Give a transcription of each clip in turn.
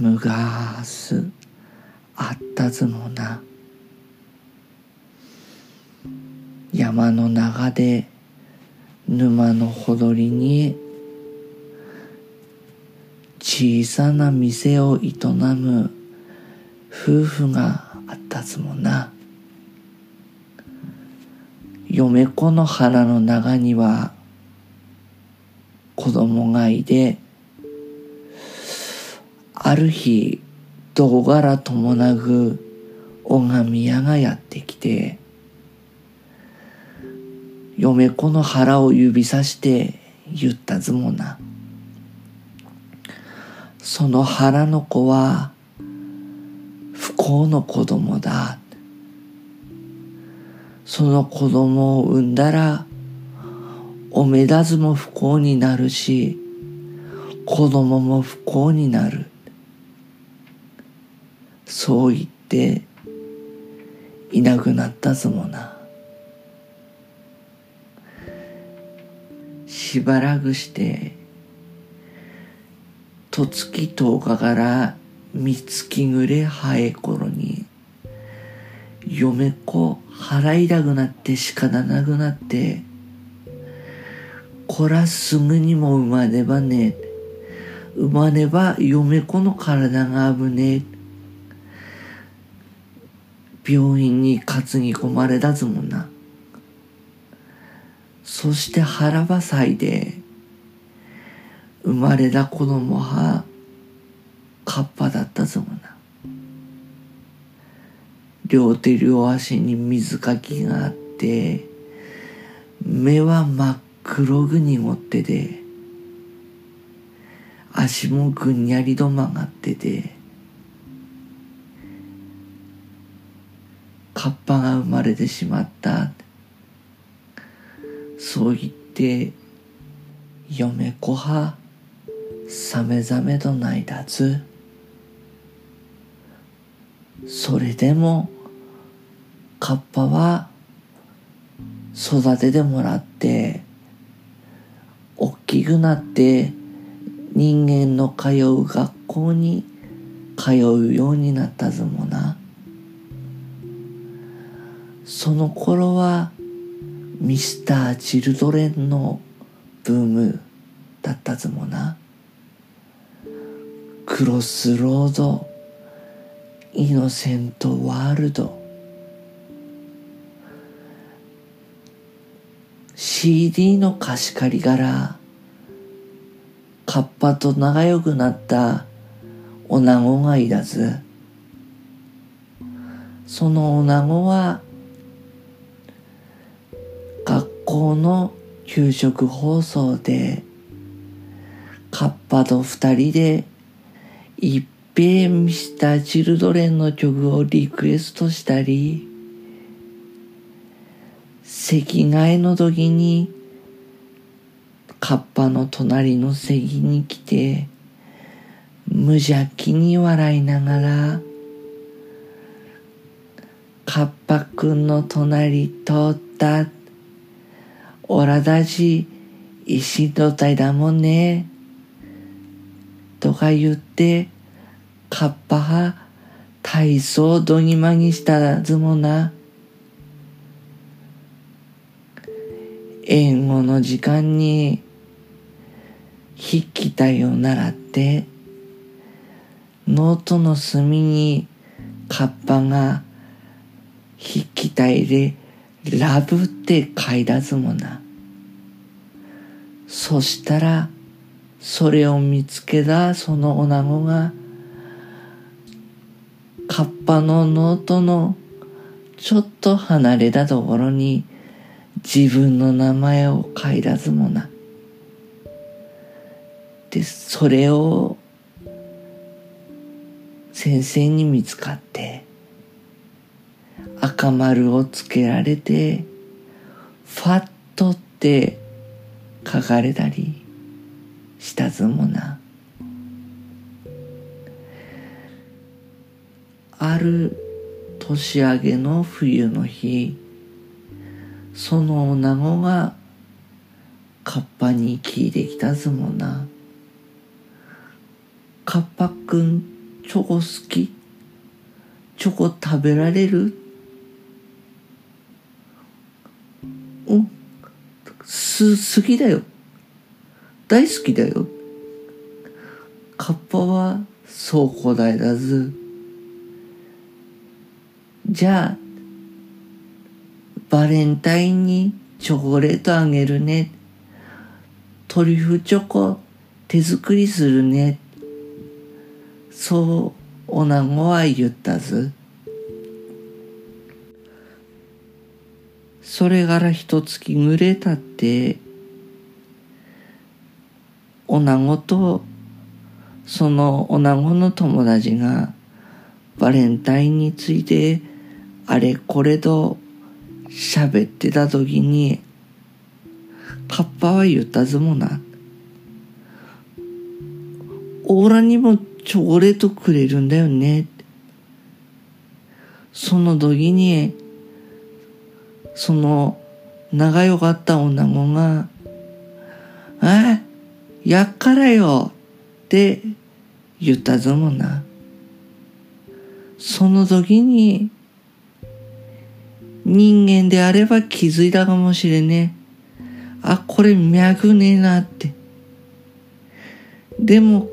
むがすあったずもな山の中で沼のほどりに小さな店を営む夫婦があったずもな嫁子の腹の中には子供がいてある日どこからともなく拝み屋がやってきて嫁子の腹を指さして言ったずもな。その腹の子は不幸の子供だ。その子供を産んだらおめだずも不幸になるし子供も不幸になる。そう言っていなくなったぞもな。しばらくしてと月十日から三月ぐれ早い頃に嫁子払いたくなって仕方なくなってこらすぐにも生まねばね生まねば嫁子の体が危ねえ。病院に担ぎ込まれたずもんな。そして腹ばさいで生まれた子供はカッパだったぞもな。両手両足に水かきがあって目は真っ黒く濁ってて足もぐんやりと曲がっててカッパが生まれてしまった。そう言って嫁子はさめざめと泣いたずそれでもカッパは育ててもらって大きくなって人間の通う学校に通うようになったぞもな。その頃はミスター・チルドレンのブームだったぞもな。クロスロードイノセントワールド。CD の貸し借りからカッパと仲良くなった女子がいだず。その女子は校の給食放送でカッパと二人でいっぺんミスター・チルドレンの曲をリクエストしたり席替えの時にカッパの隣の席に来て無邪気に笑いながらカッパくんの隣通ったおらだち石土台だもんね。とか言ってカッパは体操どぎまぎしたずもな。英語の時間に筆記体を習ってノートの隅にカッパが筆記体でラブって書いたずもな。そしたらそれを見つけたその女子がカッパのノートのちょっと離れたところに自分の名前を書いたずもな。で、それを先生に見つかって赤丸をつけられてファットって書かれたりしたずもな。ある年明けの冬の日その女子がカッパに聞いてきたずもな。カッパくんチョコ好き？チョコ食べられる？す好きだよ。大好きだよ。カッパはそう答えらず。じゃあバレンタインにチョコレートあげるね。トリュフチョコ手作りするね。そう女子は言ったずそれから一月ぐれたって女子とその女子の友達がバレンタインについてあれこれと喋ってた時にカッパは言ったずもな。オーラにもチョコレートくれるんだよね。その時に、その仲良かった女子が、あやっからよって言ったぞもな。その時に、人間であれば気づいたかもしれねえ。あ、これ脈ねえなって。でも、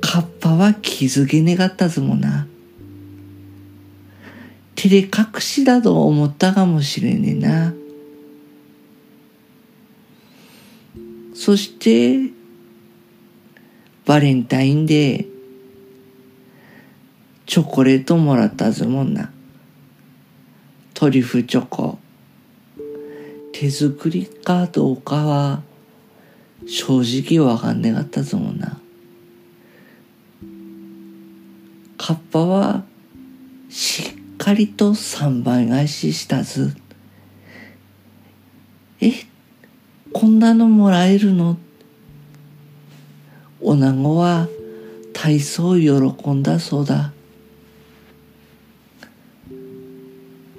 カッパは気づけねかったぞもな。照れ隠しだと思ったかもしれねえな。そして、バレンタインで、チョコレートもらったぞもんな。トリュフチョコ。手作りかどうかは正直わかんねかったぞもんな。カッパはしかりと三倍返ししたず。え、こんなのもらえるの？女子は体操喜んだそうだ。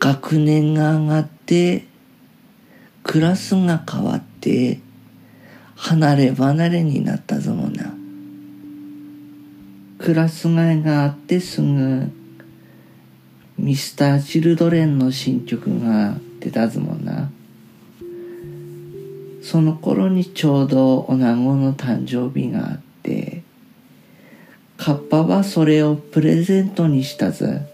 学年が上がってクラスが変わって離れ離れになったぞもなクラス替えがあってすぐミスター・チルドレンの新曲が出たぞもなその頃にちょうど女子の誕生日があってカッパはそれをプレゼントにしたぜ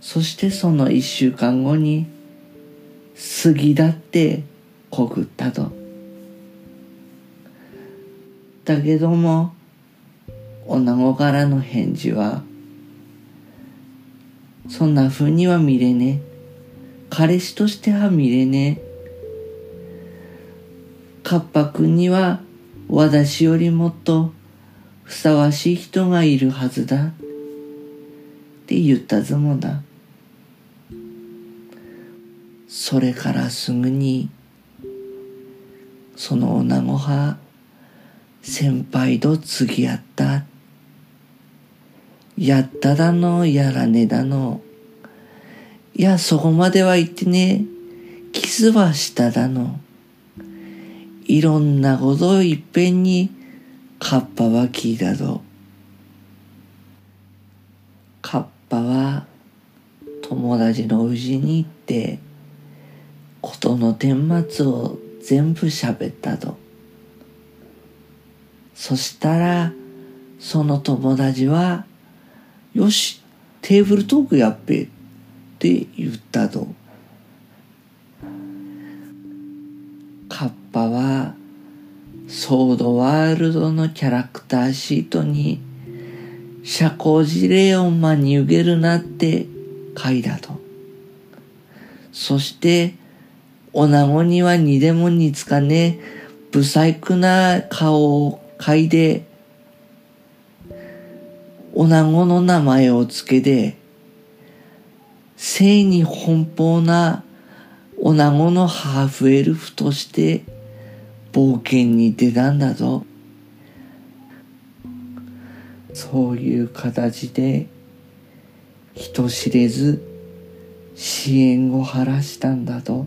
そしてその一週間後に杉だって告ったと。だけども、女子からの返事は、そんな風には見れねえ。彼氏としては見れねえ。カッパ君には私よりもっとふさわしい人がいるはずだ。って言ったぞもだ。それからすぐにその女子は先輩と次やった。やっただの、やらねだの。いや、そこまでは言ってね。キスはしただの。いろんなことをいっぺんにカッパは聞いたぞ。カッパは友達のうちに行ってことの顛末を全部喋ったと。そしたら、その友達は、よし、テーブルトークやっべって言ったと。カッパは、ソードワールドのキャラクターシートに、社交辞令を真に受けるなって書いたと。そして、女子にはにでも似つかね、不細工な顔を嗅いで、女子の名前をつけて、性に奔放な女子のハーフエルフとして冒険に出たんだぞ。そういう形で人知れず支援を晴らしたんだと。